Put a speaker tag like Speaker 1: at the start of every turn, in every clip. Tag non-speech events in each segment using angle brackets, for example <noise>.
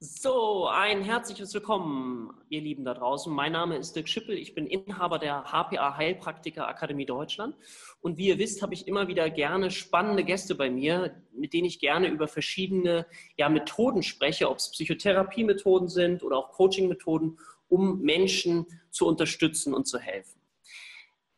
Speaker 1: So, ein herzliches Willkommen, ihr Lieben da draußen. Mein Name ist Dirk Schippel. Ich bin Inhaber der HPA Heilpraktiker Akademie Deutschland. Und wie ihr wisst, habe ich immer wieder gerne spannende Gäste bei mir, mit denen ich gerne über verschiedene ja, Methoden spreche, ob es Psychotherapiemethoden sind oder auch Coachingmethoden, um Menschen zu unterstützen und zu helfen.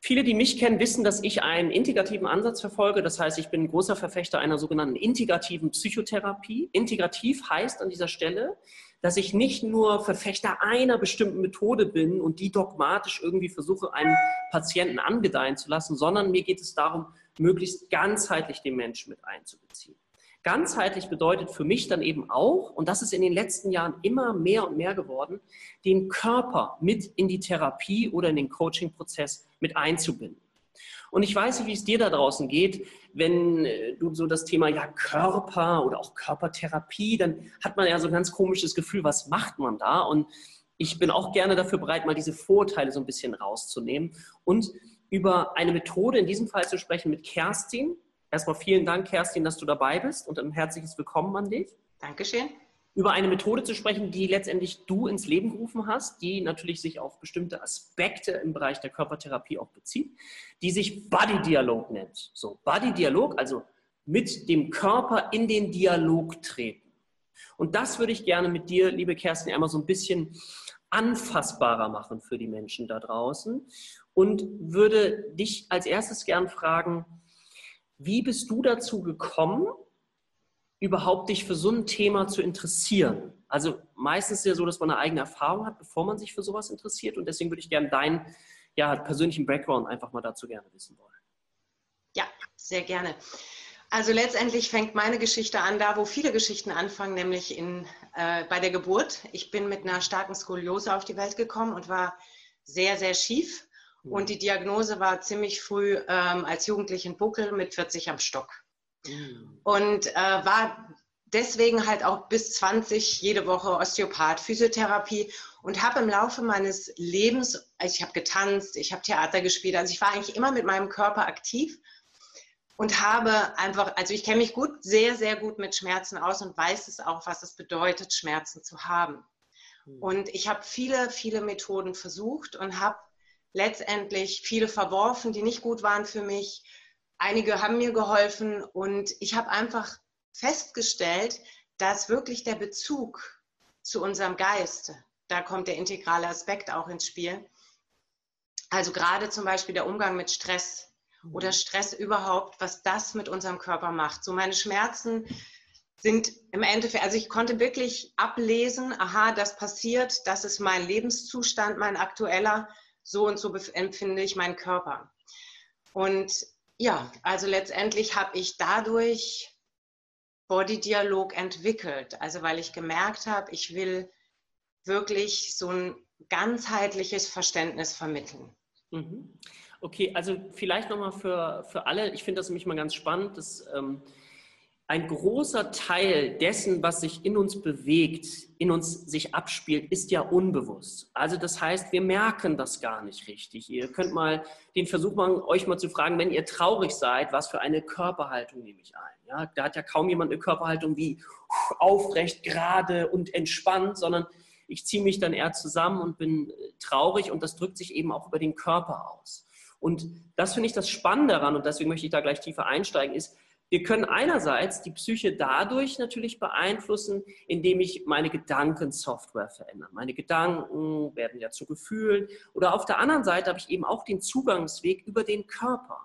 Speaker 1: Viele, die mich kennen, wissen, dass ich einen integrativen Ansatz verfolge. Das heißt, ich bin großer Verfechter einer sogenannten integrativen Psychotherapie. Integrativ heißt an dieser Stelle, dass ich nicht nur Verfechter einer bestimmten Methode bin und die dogmatisch irgendwie versuche, einem Patienten angedeihen zu lassen, sondern mir geht es darum, möglichst ganzheitlich den Menschen mit einzubeziehen. Ganzheitlich bedeutet für mich dann eben auch, und das ist in den letzten Jahren immer mehr und mehr geworden, den Körper mit in die Therapie oder in den Coaching-Prozess mit einzubinden. Und ich weiß nicht, wie es dir da draußen geht, wenn äh, du so das Thema ja Körper oder auch Körpertherapie, dann hat man ja so ein ganz komisches Gefühl, was macht man da? Und ich bin auch gerne dafür bereit, mal diese Vorurteile so ein bisschen rauszunehmen und über eine Methode in diesem Fall zu sprechen mit Kerstin. Erstmal vielen Dank, Kerstin, dass du dabei bist und ein herzliches Willkommen an dich.
Speaker 2: Dankeschön.
Speaker 1: Über eine Methode zu sprechen, die letztendlich du ins Leben gerufen hast, die natürlich sich auf bestimmte Aspekte im Bereich der Körpertherapie auch bezieht, die sich Body Dialog nennt. So, Body Dialog, also mit dem Körper in den Dialog treten. Und das würde ich gerne mit dir, liebe Kerstin, einmal so ein bisschen anfassbarer machen für die Menschen da draußen und würde dich als erstes gern fragen, wie bist du dazu gekommen, überhaupt dich für so ein Thema zu interessieren? Also meistens ist es ja so, dass man eine eigene Erfahrung hat, bevor man sich für sowas interessiert. Und deswegen würde ich gerne deinen ja, persönlichen Background einfach mal dazu gerne wissen wollen.
Speaker 2: Ja, sehr gerne. Also letztendlich fängt meine Geschichte an, da wo viele Geschichten anfangen, nämlich in, äh, bei der Geburt. Ich bin mit einer starken Skoliose auf die Welt gekommen und war sehr, sehr schief. Mhm. Und die Diagnose war ziemlich früh ähm, als Jugendlichen Buckel mit 40 am Stock. Mhm. Und äh, war deswegen halt auch bis 20 jede Woche Osteopath, Physiotherapie und habe im Laufe meines Lebens, also ich habe getanzt, ich habe Theater gespielt, also ich war eigentlich immer mit meinem Körper aktiv und habe einfach, also ich kenne mich gut, sehr, sehr gut mit Schmerzen aus und weiß es auch, was es bedeutet, Schmerzen zu haben. Mhm. Und ich habe viele, viele Methoden versucht und habe letztendlich viele verworfen, die nicht gut waren für mich. Einige haben mir geholfen und ich habe einfach festgestellt, dass wirklich der Bezug zu unserem Geist, da kommt der integrale Aspekt auch ins Spiel. Also gerade zum Beispiel der Umgang mit Stress oder mhm. Stress überhaupt, was das mit unserem Körper macht. So meine Schmerzen sind im Endeffekt, also ich konnte wirklich ablesen, aha, das passiert, das ist mein Lebenszustand, mein aktueller so und so empfinde ich meinen Körper. Und ja, also letztendlich habe ich dadurch Body-Dialog entwickelt. Also weil ich gemerkt habe, ich will wirklich so ein ganzheitliches Verständnis vermitteln.
Speaker 1: Mhm. Okay, also vielleicht nochmal für, für alle, ich finde das nämlich mal ganz spannend, dass ähm, ein großer Teil dessen, was sich in uns bewegt, in uns sich abspielt, ist ja unbewusst. Also das heißt, wir merken das gar nicht richtig. Ihr könnt mal den Versuch machen, euch mal zu fragen, wenn ihr traurig seid, was für eine Körperhaltung nehme ich ein? Ja, da hat ja kaum jemand eine Körperhaltung wie aufrecht, gerade und entspannt, sondern ich ziehe mich dann eher zusammen und bin traurig und das drückt sich eben auch über den Körper aus. Und das finde ich das Spannende daran und deswegen möchte ich da gleich tiefer einsteigen, ist, wir können einerseits die Psyche dadurch natürlich beeinflussen, indem ich meine Gedankensoftware verändere. Meine Gedanken werden ja zu Gefühlen. Oder auf der anderen Seite habe ich eben auch den Zugangsweg über den Körper.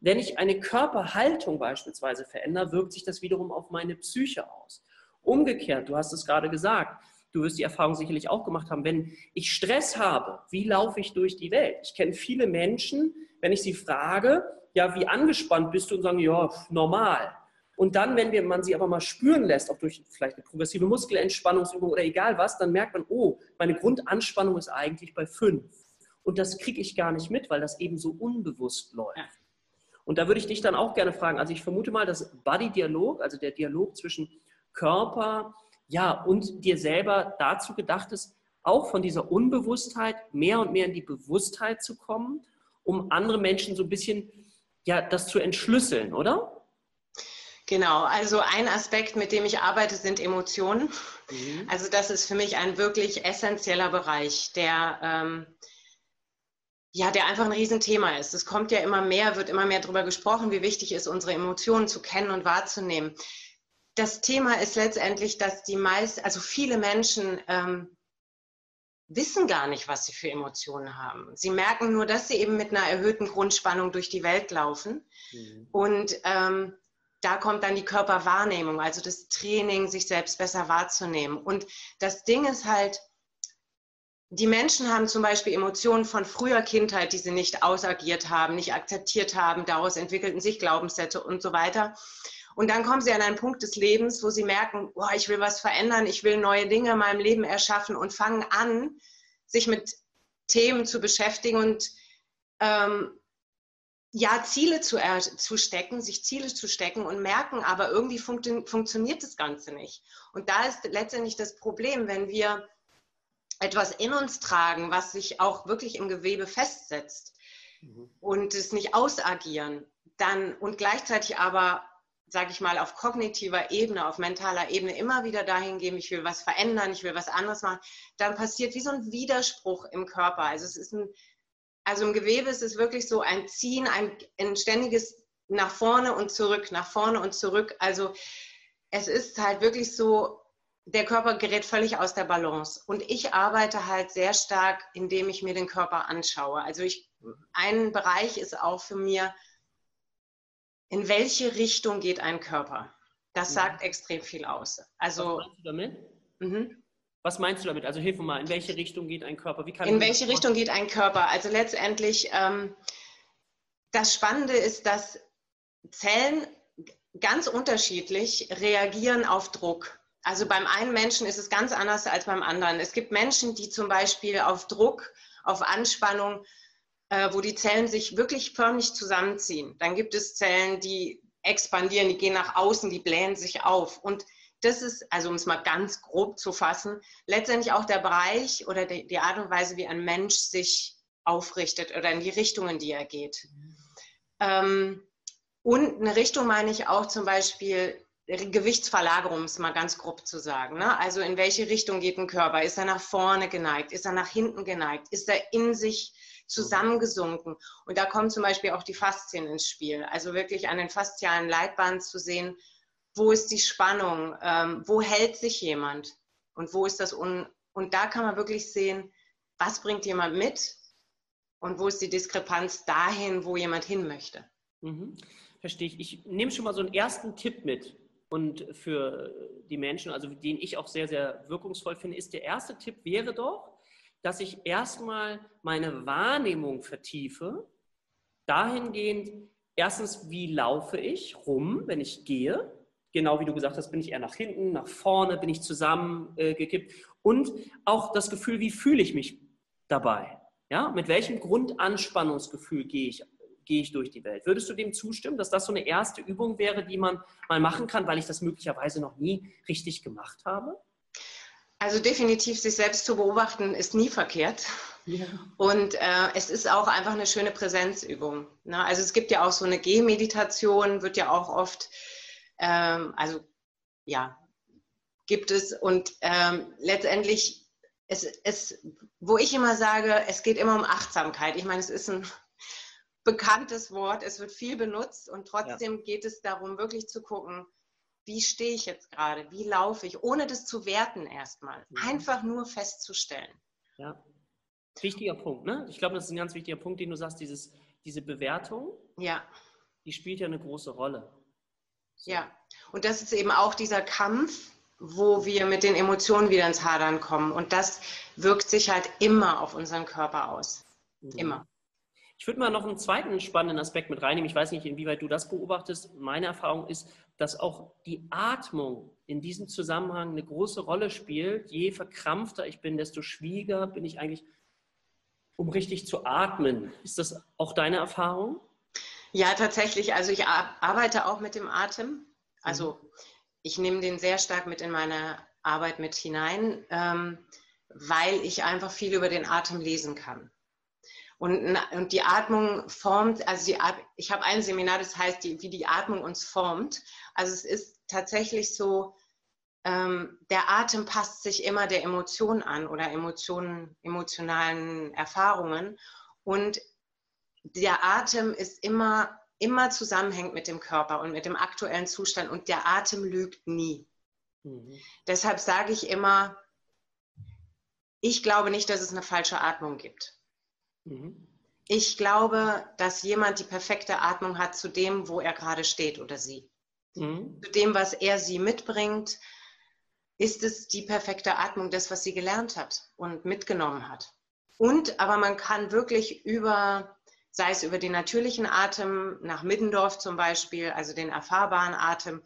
Speaker 1: Wenn ich eine Körperhaltung beispielsweise verändere, wirkt sich das wiederum auf meine Psyche aus. Umgekehrt, du hast es gerade gesagt, du wirst die Erfahrung sicherlich auch gemacht haben, wenn ich Stress habe, wie laufe ich durch die Welt? Ich kenne viele Menschen, wenn ich sie frage, ja, wie angespannt bist du und sagen, ja, normal. Und dann, wenn wir, man sie aber mal spüren lässt, auch durch vielleicht eine progressive Muskelentspannungsübung oder egal was, dann merkt man, oh, meine Grundanspannung ist eigentlich bei fünf. Und das kriege ich gar nicht mit, weil das eben so unbewusst läuft. Und da würde ich dich dann auch gerne fragen, also ich vermute mal, dass Body-Dialog, also der Dialog zwischen Körper, ja, und dir selber dazu gedacht ist, auch von dieser Unbewusstheit mehr und mehr in die Bewusstheit zu kommen, um andere Menschen so ein bisschen ja, das zu entschlüsseln, oder?
Speaker 2: Genau, also ein Aspekt, mit dem ich arbeite, sind Emotionen. Mhm. Also das ist für mich ein wirklich essentieller Bereich, der, ähm, ja, der einfach ein Riesenthema ist. Es kommt ja immer mehr, wird immer mehr darüber gesprochen, wie wichtig es ist, unsere Emotionen zu kennen und wahrzunehmen. Das Thema ist letztendlich, dass die meisten, also viele Menschen ähm, wissen gar nicht, was sie für Emotionen haben. Sie merken nur, dass sie eben mit einer erhöhten Grundspannung durch die Welt laufen. Mhm. Und ähm, da kommt dann die Körperwahrnehmung, also das Training, sich selbst besser wahrzunehmen. Und das Ding ist halt, die Menschen haben zum Beispiel Emotionen von früher Kindheit, die sie nicht ausagiert haben, nicht akzeptiert haben. Daraus entwickelten sich Glaubenssätze und so weiter. Und dann kommen sie an einen Punkt des Lebens, wo sie merken, oh, ich will was verändern, ich will neue Dinge in meinem Leben erschaffen und fangen an, sich mit Themen zu beschäftigen und ähm, ja, Ziele zu, zu stecken, sich Ziele zu stecken und merken, aber irgendwie funktio funktioniert das Ganze nicht. Und da ist letztendlich das Problem, wenn wir etwas in uns tragen, was sich auch wirklich im Gewebe festsetzt mhm. und es nicht ausagieren, dann und gleichzeitig aber, sage ich mal, auf kognitiver Ebene, auf mentaler Ebene immer wieder dahin gehen, ich will was verändern, ich will was anderes machen, dann passiert wie so ein Widerspruch im Körper. Also es ist ein also im Gewebe ist es wirklich so ein Ziehen, ein, ein ständiges nach vorne und zurück, nach vorne und zurück. Also es ist halt wirklich so, der Körper gerät völlig aus der Balance. Und ich arbeite halt sehr stark, indem ich mir den Körper anschaue. Also ich, ein Bereich ist auch für mir, in welche Richtung geht ein Körper? Das sagt ja. extrem viel aus. Also, Was meinst du damit?
Speaker 1: Mhm. Was meinst du damit? Also hilf mir mal, in welche Richtung geht ein Körper?
Speaker 2: in welche Richtung geht ein Körper? Also letztendlich, ähm, das Spannende ist, dass Zellen ganz unterschiedlich reagieren auf Druck. Also beim einen Menschen ist es ganz anders als beim anderen. Es gibt Menschen, die zum Beispiel auf Druck, auf Anspannung, äh, wo die Zellen sich wirklich förmlich zusammenziehen. Dann gibt es Zellen, die expandieren, die gehen nach außen, die blähen sich auf. Und das ist, also um es mal ganz grob zu fassen, letztendlich auch der Bereich oder die, die Art und Weise, wie ein Mensch sich aufrichtet oder in die Richtung, in die er geht. Ähm, und eine Richtung meine ich auch zum Beispiel Gewichtsverlagerung, um es mal ganz grob zu sagen. Ne? Also in welche Richtung geht ein Körper? Ist er nach vorne geneigt? Ist er nach hinten geneigt? Ist er in sich zusammengesunken? Und da kommen zum Beispiel auch die Faszien ins Spiel. Also wirklich an den faszialen Leitbahnen zu sehen, wo ist die Spannung, ähm, wo hält sich jemand und wo ist das un und da kann man wirklich sehen, was bringt jemand mit und wo ist die Diskrepanz dahin, wo jemand hin möchte.
Speaker 1: Mhm. Verstehe ich. Ich nehme schon mal so einen ersten Tipp mit und für die Menschen, also den ich auch sehr, sehr wirkungsvoll finde, ist der erste Tipp wäre doch, dass ich erstmal meine Wahrnehmung vertiefe, dahingehend, erstens, wie laufe ich rum, wenn ich gehe, genau wie du gesagt hast, bin ich eher nach hinten, nach vorne, bin ich zusammengekippt äh, und auch das Gefühl, wie fühle ich mich dabei? Ja, mit welchem Grundanspannungsgefühl gehe ich, gehe ich durch die Welt? Würdest du dem zustimmen, dass das so eine erste Übung wäre, die man mal machen kann, weil ich das möglicherweise noch nie richtig gemacht habe?
Speaker 2: Also definitiv sich selbst zu beobachten ist nie verkehrt. Ja. Und äh, es ist auch einfach eine schöne Präsenzübung. Ne? Also es gibt ja auch so eine Gehmeditation, wird ja auch oft ähm, also ja, gibt es. Und ähm, letztendlich, es, es, wo ich immer sage, es geht immer um Achtsamkeit. Ich meine, es ist ein bekanntes Wort, es wird viel benutzt und trotzdem ja. geht es darum, wirklich zu gucken, wie stehe ich jetzt gerade, wie laufe ich, ohne das zu werten erstmal. Mhm. Einfach nur festzustellen.
Speaker 1: Ja. Wichtiger Punkt, ne? Ich glaube, das ist ein ganz wichtiger Punkt, den du sagst, dieses, diese Bewertung.
Speaker 2: Ja.
Speaker 1: Die spielt ja eine große Rolle.
Speaker 2: Ja, und das ist eben auch dieser Kampf, wo wir mit den Emotionen wieder ins Hadern kommen. Und das wirkt sich halt immer auf unseren Körper aus. Mhm. Immer.
Speaker 1: Ich würde mal noch einen zweiten spannenden Aspekt mit reinnehmen. Ich weiß nicht, inwieweit du das beobachtest. Meine Erfahrung ist, dass auch die Atmung in diesem Zusammenhang eine große Rolle spielt. Je verkrampfter ich bin, desto schwieriger bin ich eigentlich, um richtig zu atmen. Ist das auch deine Erfahrung?
Speaker 2: Ja, tatsächlich. Also ich arbeite auch mit dem Atem. Also mhm. ich nehme den sehr stark mit in meine Arbeit mit hinein, ähm, weil ich einfach viel über den Atem lesen kann. Und, und die Atmung formt, also die, ich habe ein Seminar, das heißt, die, wie die Atmung uns formt. Also es ist tatsächlich so, ähm, der Atem passt sich immer der Emotion an oder Emotionen, emotionalen Erfahrungen. Und der Atem ist immer, immer zusammenhängt mit dem Körper und mit dem aktuellen Zustand und der Atem lügt nie. Mhm. Deshalb sage ich immer, ich glaube nicht, dass es eine falsche Atmung gibt. Mhm. Ich glaube, dass jemand die perfekte Atmung hat zu dem, wo er gerade steht oder sie. Mhm. Zu dem, was er sie mitbringt, ist es die perfekte Atmung, das, was sie gelernt hat und mitgenommen hat. Und aber man kann wirklich über, sei es über den natürlichen Atem nach Middendorf zum Beispiel, also den erfahrbaren Atem,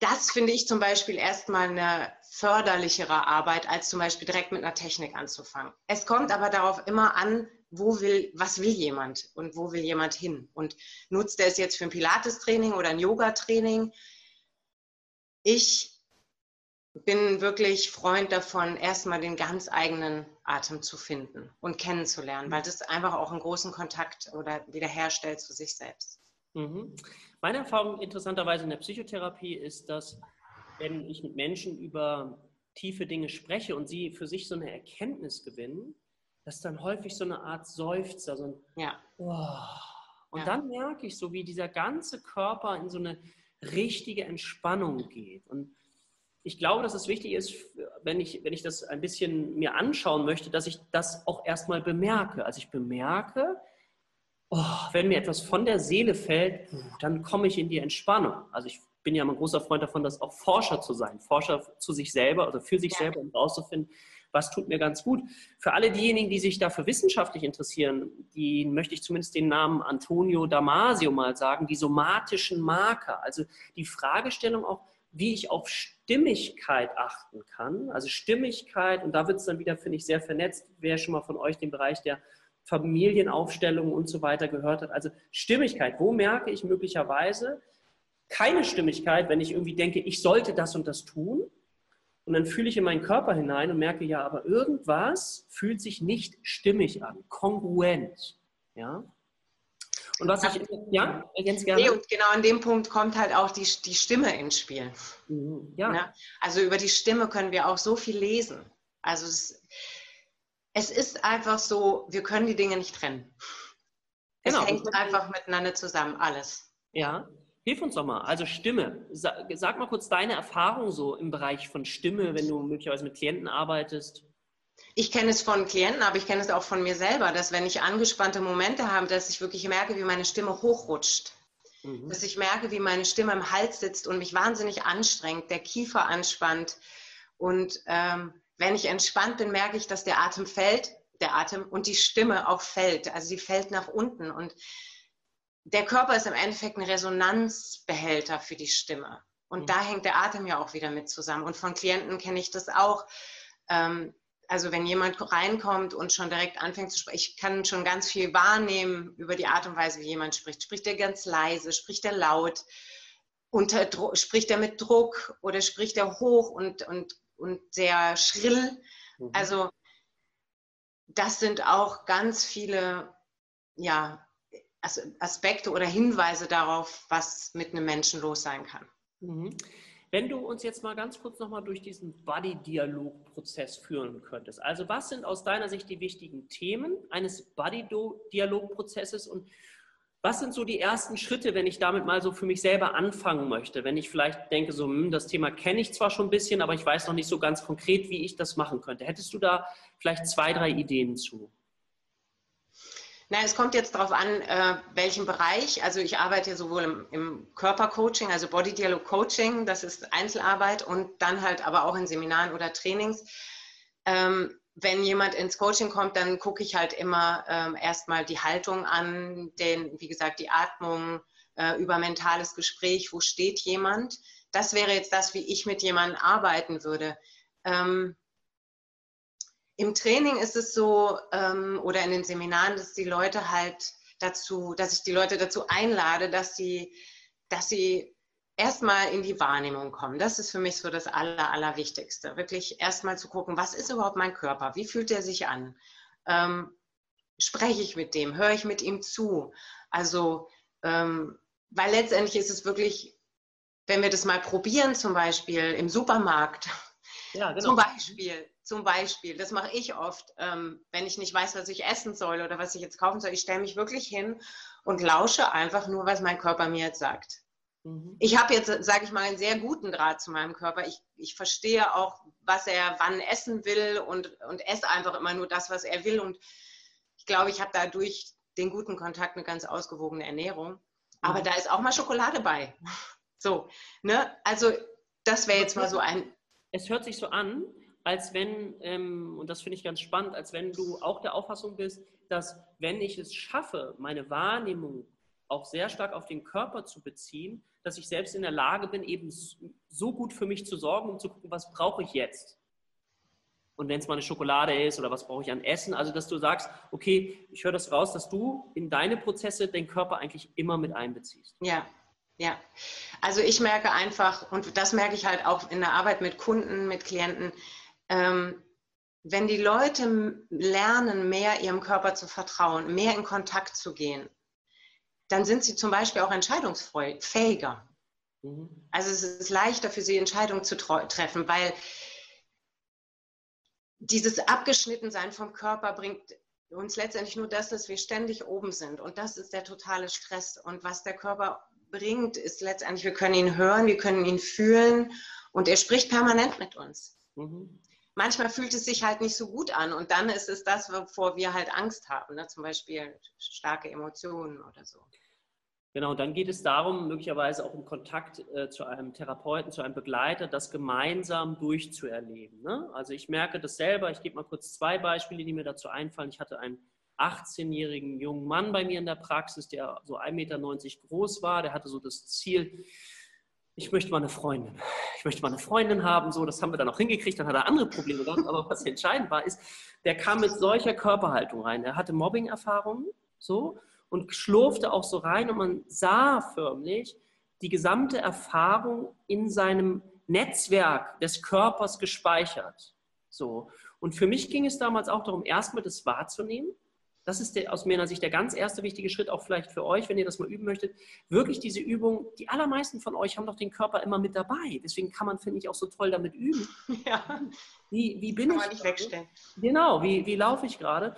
Speaker 2: das finde ich zum Beispiel erstmal eine förderlichere Arbeit, als zum Beispiel direkt mit einer Technik anzufangen. Es kommt aber darauf immer an, wo will, was will jemand und wo will jemand hin? Und nutzt er es jetzt für ein Pilates-Training oder ein Yoga-Training? Ich bin wirklich Freund davon, erstmal den ganz eigenen Atem zu finden und kennenzulernen, weil das einfach auch einen großen Kontakt oder wiederherstellt zu sich selbst.
Speaker 1: Mhm. Meine Erfahrung interessanterweise in der Psychotherapie ist, dass wenn ich mit Menschen über tiefe Dinge spreche und sie für sich so eine Erkenntnis gewinnen, dass dann häufig so eine Art Seufzer, so ein ja. Oh. Und ja. dann merke ich so, wie dieser ganze Körper in so eine richtige Entspannung geht. Und ich glaube, dass es wichtig ist, wenn ich, wenn ich das ein bisschen mir anschauen möchte, dass ich das auch erstmal bemerke. Also ich bemerke, oh, wenn mir etwas von der Seele fällt, dann komme ich in die Entspannung. Also ich bin ja ein großer Freund davon, dass auch Forscher zu sein, Forscher zu sich selber, also für sich ja. selber, um herauszufinden, was tut mir ganz gut. Für alle diejenigen, die sich dafür wissenschaftlich interessieren, die möchte ich zumindest den Namen Antonio Damasio mal sagen, die somatischen Marker, also die Fragestellung auch, wie ich auf Stimmigkeit achten kann. Also Stimmigkeit, und da wird es dann wieder, finde ich, sehr vernetzt. Wer schon mal von euch den Bereich der Familienaufstellung und so weiter gehört hat. Also Stimmigkeit, wo merke ich möglicherweise keine Stimmigkeit, wenn ich irgendwie denke, ich sollte das und das tun? Und dann fühle ich in meinen Körper hinein und merke, ja, aber irgendwas fühlt sich nicht stimmig an, kongruent. Ja?
Speaker 2: Und was ich, ja, ganz gerne. Nee, und genau an dem Punkt kommt halt auch die, die Stimme ins Spiel. Mhm, ja. Ne? Also über die Stimme können wir auch so viel lesen. Also es, es ist einfach so, wir können die Dinge nicht trennen. Es genau. hängt einfach miteinander zusammen, alles.
Speaker 1: Ja, hilf uns doch mal. Also Stimme. Sag, sag mal kurz deine Erfahrung so im Bereich von Stimme, wenn du möglicherweise mit Klienten arbeitest.
Speaker 2: Ich kenne es von Klienten, aber ich kenne es auch von mir selber, dass wenn ich angespannte Momente habe, dass ich wirklich merke, wie meine Stimme hochrutscht. Mhm. Dass ich merke, wie meine Stimme im Hals sitzt und mich wahnsinnig anstrengt, der Kiefer anspannt. Und ähm, wenn ich entspannt bin, merke ich, dass der Atem fällt, der Atem und die Stimme auch fällt. Also sie fällt nach unten. Und der Körper ist im Endeffekt ein Resonanzbehälter für die Stimme. Und mhm. da hängt der Atem ja auch wieder mit zusammen. Und von Klienten kenne ich das auch. Ähm, also wenn jemand reinkommt und schon direkt anfängt zu sprechen, ich kann schon ganz viel wahrnehmen über die Art und Weise, wie jemand spricht. Spricht er ganz leise, spricht er laut, unter spricht er mit Druck oder spricht er hoch und, und, und sehr schrill. Mhm. Also das sind auch ganz viele ja, Aspekte oder Hinweise darauf, was mit einem Menschen los sein kann.
Speaker 1: Mhm. Wenn du uns jetzt mal ganz kurz nochmal durch diesen Buddy-Dialog-Prozess führen könntest. Also was sind aus deiner Sicht die wichtigen Themen eines Buddy-Dialog-Prozesses und was sind so die ersten Schritte, wenn ich damit mal so für mich selber anfangen möchte? Wenn ich vielleicht denke, so, hm, das Thema kenne ich zwar schon ein bisschen, aber ich weiß noch nicht so ganz konkret, wie ich das machen könnte. Hättest du da vielleicht zwei, drei Ideen zu?
Speaker 2: Na, es kommt jetzt darauf an, äh, welchen Bereich. Also ich arbeite sowohl im, im Körpercoaching, also Body Dialog Coaching, das ist Einzelarbeit und dann halt aber auch in Seminaren oder Trainings. Ähm, wenn jemand ins Coaching kommt, dann gucke ich halt immer ähm, erstmal die Haltung an, den, wie gesagt, die Atmung, äh, über mentales Gespräch, wo steht jemand. Das wäre jetzt das, wie ich mit jemandem arbeiten würde. Ähm, im Training ist es so, ähm, oder in den Seminaren, dass die Leute halt dazu, dass ich die Leute dazu einlade, dass sie, dass sie erstmal in die Wahrnehmung kommen. Das ist für mich so das Aller, Allerwichtigste. Wirklich erstmal zu gucken, was ist überhaupt mein Körper? Wie fühlt er sich an? ähm, spreche ich mit dem, höre ich mit ihm zu. Also, ähm, weil letztendlich ist es wirklich, wenn wir das mal probieren, zum Beispiel im Supermarkt, <laughs> ja, genau. zum Beispiel, zum Beispiel, das mache ich oft, ähm, wenn ich nicht weiß, was ich essen soll oder was ich jetzt kaufen soll. Ich stelle mich wirklich hin und lausche einfach nur, was mein Körper mir jetzt sagt. Mhm. Ich habe jetzt, sage ich mal, einen sehr guten Draht zu meinem Körper. Ich, ich verstehe auch, was er wann essen will und, und esse einfach immer nur das, was er will. Und ich glaube, ich habe dadurch den guten Kontakt eine ganz ausgewogene Ernährung. Aber mhm. da ist auch mal Schokolade bei. <laughs> So, ne? Also das wäre jetzt mal so ein.
Speaker 1: Es hört sich so an, als wenn, ähm, und das finde ich ganz spannend, als wenn du auch der Auffassung bist, dass wenn ich es schaffe, meine Wahrnehmung auch sehr stark auf den Körper zu beziehen, dass ich selbst in der Lage bin, eben so gut für mich zu sorgen, um zu gucken, was brauche ich jetzt. Und wenn es mal eine Schokolade ist oder was brauche ich an Essen, also dass du sagst, okay, ich höre das raus, dass du in deine Prozesse den Körper eigentlich immer mit einbeziehst.
Speaker 2: Ja, ja. Also ich merke einfach, und das merke ich halt auch in der Arbeit mit Kunden, mit Klienten, ähm, wenn die Leute lernen, mehr ihrem Körper zu vertrauen, mehr in Kontakt zu gehen, dann sind sie zum Beispiel auch entscheidungsfähiger. Mhm. Also es ist leichter für sie, Entscheidungen zu treffen, weil dieses Abgeschnittensein vom Körper bringt uns letztendlich nur das, dass wir ständig oben sind. Und das ist der totale Stress. Und was der Körper bringt, ist letztendlich, wir können ihn hören, wir können ihn fühlen und er spricht permanent mit uns. Mhm. Manchmal fühlt es sich halt nicht so gut an und dann ist es das, wovor wir halt Angst haben, ne? zum Beispiel starke Emotionen oder so.
Speaker 1: Genau, dann geht es darum, möglicherweise auch im Kontakt äh, zu einem Therapeuten, zu einem Begleiter, das gemeinsam durchzuerleben. Ne? Also ich merke das selber, ich gebe mal kurz zwei Beispiele, die mir dazu einfallen. Ich hatte einen 18-jährigen jungen Mann bei mir in der Praxis, der so 1,90 Meter groß war, der hatte so das Ziel, ich möchte mal eine Freundin. Ich möchte mal eine Freundin haben, so, das haben wir dann auch hingekriegt, dann hat er andere Probleme gehabt, aber was entscheidend war, ist, der kam mit solcher Körperhaltung rein. Er hatte Mobbing-Erfahrungen, so, und schlurfte auch so rein und man sah förmlich die gesamte Erfahrung in seinem Netzwerk des Körpers gespeichert. So. Und für mich ging es damals auch darum, erstmal das wahrzunehmen. Das ist der, aus meiner Sicht der ganz erste wichtige Schritt, auch vielleicht für euch, wenn ihr das mal üben möchtet. Wirklich diese Übung, die allermeisten von euch haben doch den Körper immer mit dabei. Deswegen kann man, finde ich, auch so toll damit üben. <laughs> Ja. Wie, wie bin kann ich? Man nicht wegstellen. Genau, wie, wie laufe ich gerade?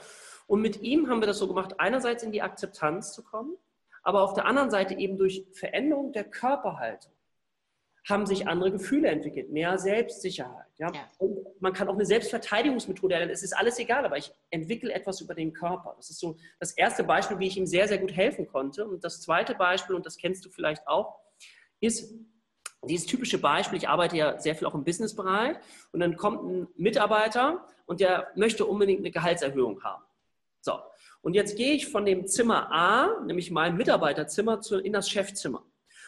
Speaker 1: Und mit ihm haben wir das so gemacht, einerseits in die Akzeptanz zu kommen, aber auf der anderen Seite eben durch Veränderung der Körperhaltung haben sich andere Gefühle entwickelt, mehr Selbstsicherheit. Ja? ja. Und man kann auch eine Selbstverteidigungsmethode erlernen. Es ist alles egal, aber ich entwickle etwas über den Körper. Das ist so das erste Beispiel, wie ich ihm sehr, sehr gut helfen konnte. Und das zweite Beispiel, und das kennst du vielleicht auch, ist dieses typische Beispiel, ich arbeite ja sehr viel auch im Businessbereich und dann kommt ein Mitarbeiter und der möchte unbedingt eine Gehaltserhöhung haben. So, und jetzt gehe ich von dem Zimmer A, nämlich meinem Mitarbeiterzimmer, in das Chefzimmer.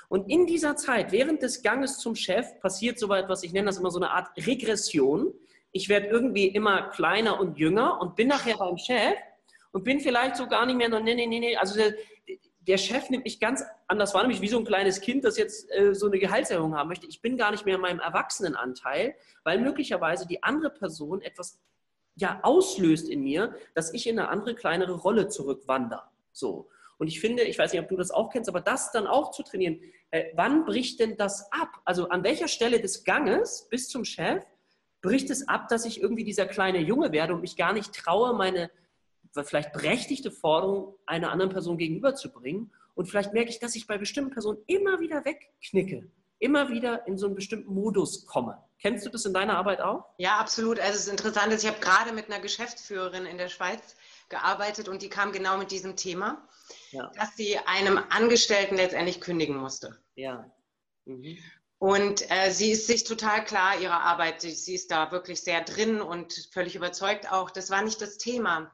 Speaker 1: Und in dieser Zeit, während des Ganges zum Chef, passiert so etwas, ich nenne das immer so eine Art Regression. Ich werde irgendwie immer kleiner und jünger und bin nachher beim Chef und bin vielleicht so gar nicht mehr, nee, nee, nee, nee. Also der, der Chef nimmt mich ganz anders wahr, nämlich wie so ein kleines Kind, das jetzt äh, so eine Gehaltserhöhung haben möchte. Ich bin gar nicht mehr in meinem Erwachsenenanteil, weil möglicherweise die andere Person etwas ja auslöst in mir, dass ich in eine andere, kleinere Rolle zurückwandere. So. Und ich finde, ich weiß nicht, ob du das auch kennst, aber das dann auch zu trainieren, äh, wann bricht denn das ab? Also an welcher Stelle des Ganges bis zum Chef bricht es ab, dass ich irgendwie dieser kleine Junge werde und mich gar nicht traue, meine vielleicht berechtigte Forderung einer anderen Person gegenüberzubringen. Und vielleicht merke ich, dass ich bei bestimmten Personen immer wieder wegknicke immer wieder in so einen bestimmten Modus komme. Kennst du das in deiner Arbeit auch?
Speaker 2: Ja, absolut. Also es ist interessant, ich habe gerade mit einer Geschäftsführerin in der Schweiz gearbeitet und die kam genau mit diesem Thema, ja. dass sie einem Angestellten letztendlich kündigen musste. Ja. Mhm. Und äh, sie ist sich total klar ihrer Arbeit. Sie, sie, ist da wirklich sehr drin und völlig überzeugt auch. Das war nicht das Thema.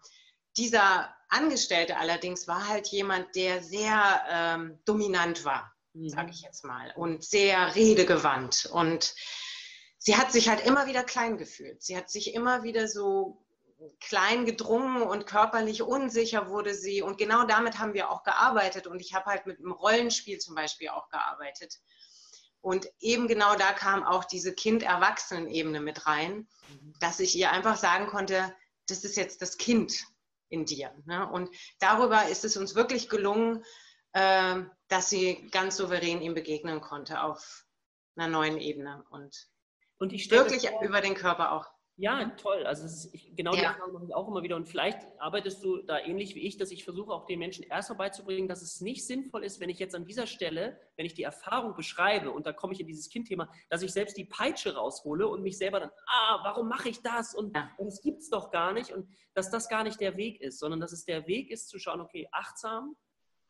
Speaker 2: Dieser Angestellte allerdings war halt jemand, der sehr ähm, dominant war mhm. sage ich jetzt mal, und sehr redegewandt. Und sie hat sich halt immer wieder klein gefühlt. Sie hat sich immer wieder so klein gedrungen und körperlich unsicher wurde sie. Und genau damit haben wir auch gearbeitet. Und ich habe halt mit dem Rollenspiel zum Beispiel auch gearbeitet. Und eben genau da kam auch diese Kind-Erwachsenen-Ebene mit rein, mhm. dass ich ihr einfach sagen konnte, das ist jetzt das Kind. in dir. Ne? Und darüber ist es uns wirklich gelungen, äh, dass sie ganz souverän ihm begegnen konnte auf einer neuen Ebene und, und wirklich über den Körper auch.
Speaker 1: Ja, toll. Also ist, ich, genau die ja. Erfahrung mache ich auch immer wieder. Und vielleicht arbeitest du da ähnlich wie ich, dass ich versuche auch den Menschen erstmal beizubringen, dass es nicht sinnvoll ist, wenn ich jetzt an dieser Stelle, wenn ich die Erfahrung beschreibe und da komme ich in dieses Kindthema, dass ich selbst die Peitsche raushole und mich selber dann, ah, warum mache ich das? Und, ja. und das gibt es doch gar nicht. Und dass das gar nicht der Weg ist, sondern dass es der Weg ist zu schauen, okay, achtsam,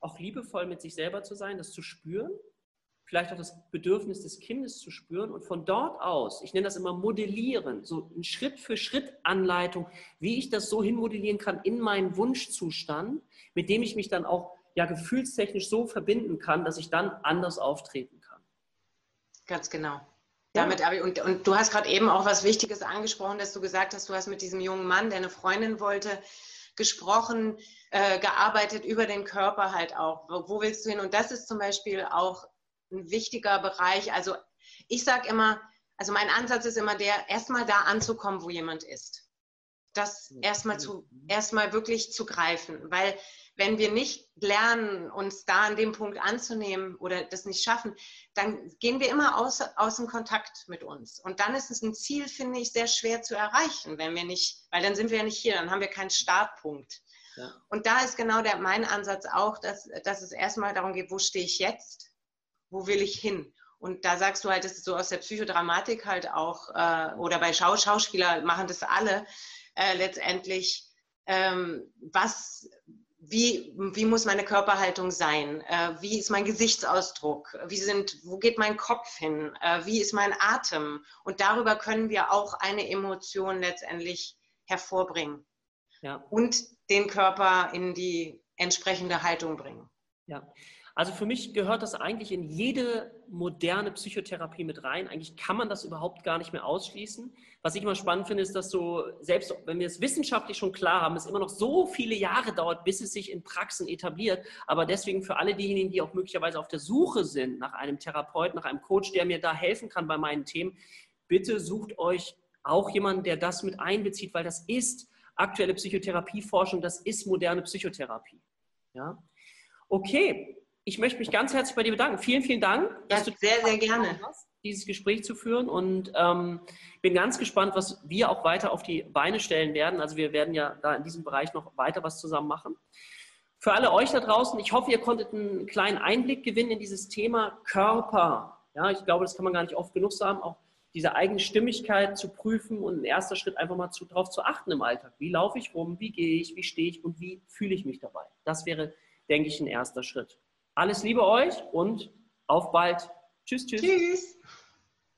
Speaker 1: auch liebevoll mit sich selber zu sein, das zu spüren vielleicht auch das Bedürfnis des Kindes zu spüren und von dort aus, ich nenne das immer modellieren, so ein Schritt für Schritt Anleitung, wie ich das so hinmodellieren kann in meinen Wunschzustand, mit dem ich mich dann auch ja gefühlstechnisch so verbinden kann, dass ich dann anders auftreten kann.
Speaker 2: Ganz genau. Damit, und, und du hast gerade eben auch was Wichtiges angesprochen, dass du gesagt hast, du hast mit diesem jungen Mann, der eine Freundin wollte, gesprochen, äh, gearbeitet über den Körper halt auch. Wo, wo willst du hin? Und das ist zum Beispiel auch ein wichtiger Bereich. Also ich sage immer, also mein Ansatz ist immer der, erstmal da anzukommen, wo jemand ist. Das erstmal zu, erstmal wirklich zu greifen, weil wenn wir nicht lernen, uns da an dem Punkt anzunehmen oder das nicht schaffen, dann gehen wir immer aus, aus dem Kontakt mit uns. Und dann ist es ein Ziel, finde ich, sehr schwer zu erreichen, wenn wir nicht, weil dann sind wir ja nicht hier, dann haben wir keinen Startpunkt. Ja. Und da ist genau der, mein Ansatz auch, dass, dass es erstmal darum geht, wo stehe ich jetzt? Wo will ich hin? Und da sagst du halt, das ist so aus der Psychodramatik halt auch, äh, oder bei Schau Schauspieler machen das alle äh, letztendlich, ähm, was, wie, wie muss meine Körperhaltung sein? Äh, wie ist mein Gesichtsausdruck? Wie sind, wo geht mein Kopf hin? Äh, wie ist mein Atem? Und darüber können wir auch eine Emotion letztendlich hervorbringen. Ja. Und den Körper in die entsprechende Haltung bringen.
Speaker 1: Ja, also für mich gehört das eigentlich in jede moderne Psychotherapie mit rein. Eigentlich kann man das überhaupt gar nicht mehr ausschließen. Was ich immer spannend finde, ist, dass so, selbst wenn wir es wissenschaftlich schon klar haben, es immer noch so viele Jahre dauert, bis es sich in Praxen etabliert. Aber deswegen für alle diejenigen, die auch möglicherweise auf der Suche sind nach einem Therapeuten, nach einem Coach, der mir da helfen kann bei meinen Themen, bitte sucht euch auch jemanden, der das mit einbezieht, weil das ist aktuelle Psychotherapieforschung, das ist moderne Psychotherapie. Ja? Okay, ich möchte mich ganz herzlich bei dir bedanken. Vielen, vielen Dank,
Speaker 2: dass ja, du sehr, sehr gerne
Speaker 1: hast, dieses Gespräch zu führen. Und ähm, bin ganz gespannt, was wir auch weiter auf die Beine stellen werden. Also wir werden ja da in diesem Bereich noch weiter was zusammen machen. Für alle euch da draußen, ich hoffe, ihr konntet einen kleinen Einblick gewinnen in dieses Thema Körper. Ja, ich glaube, das kann man gar nicht oft genug sagen, auch diese eigene Stimmigkeit zu prüfen und ein erster Schritt einfach mal zu, darauf zu achten im Alltag. Wie laufe ich rum, wie gehe ich, wie stehe ich und wie fühle ich mich dabei? Das wäre, denke ich, ein erster Schritt. Alles Liebe euch und auf bald. Tschüss, tschüss. Tschüss.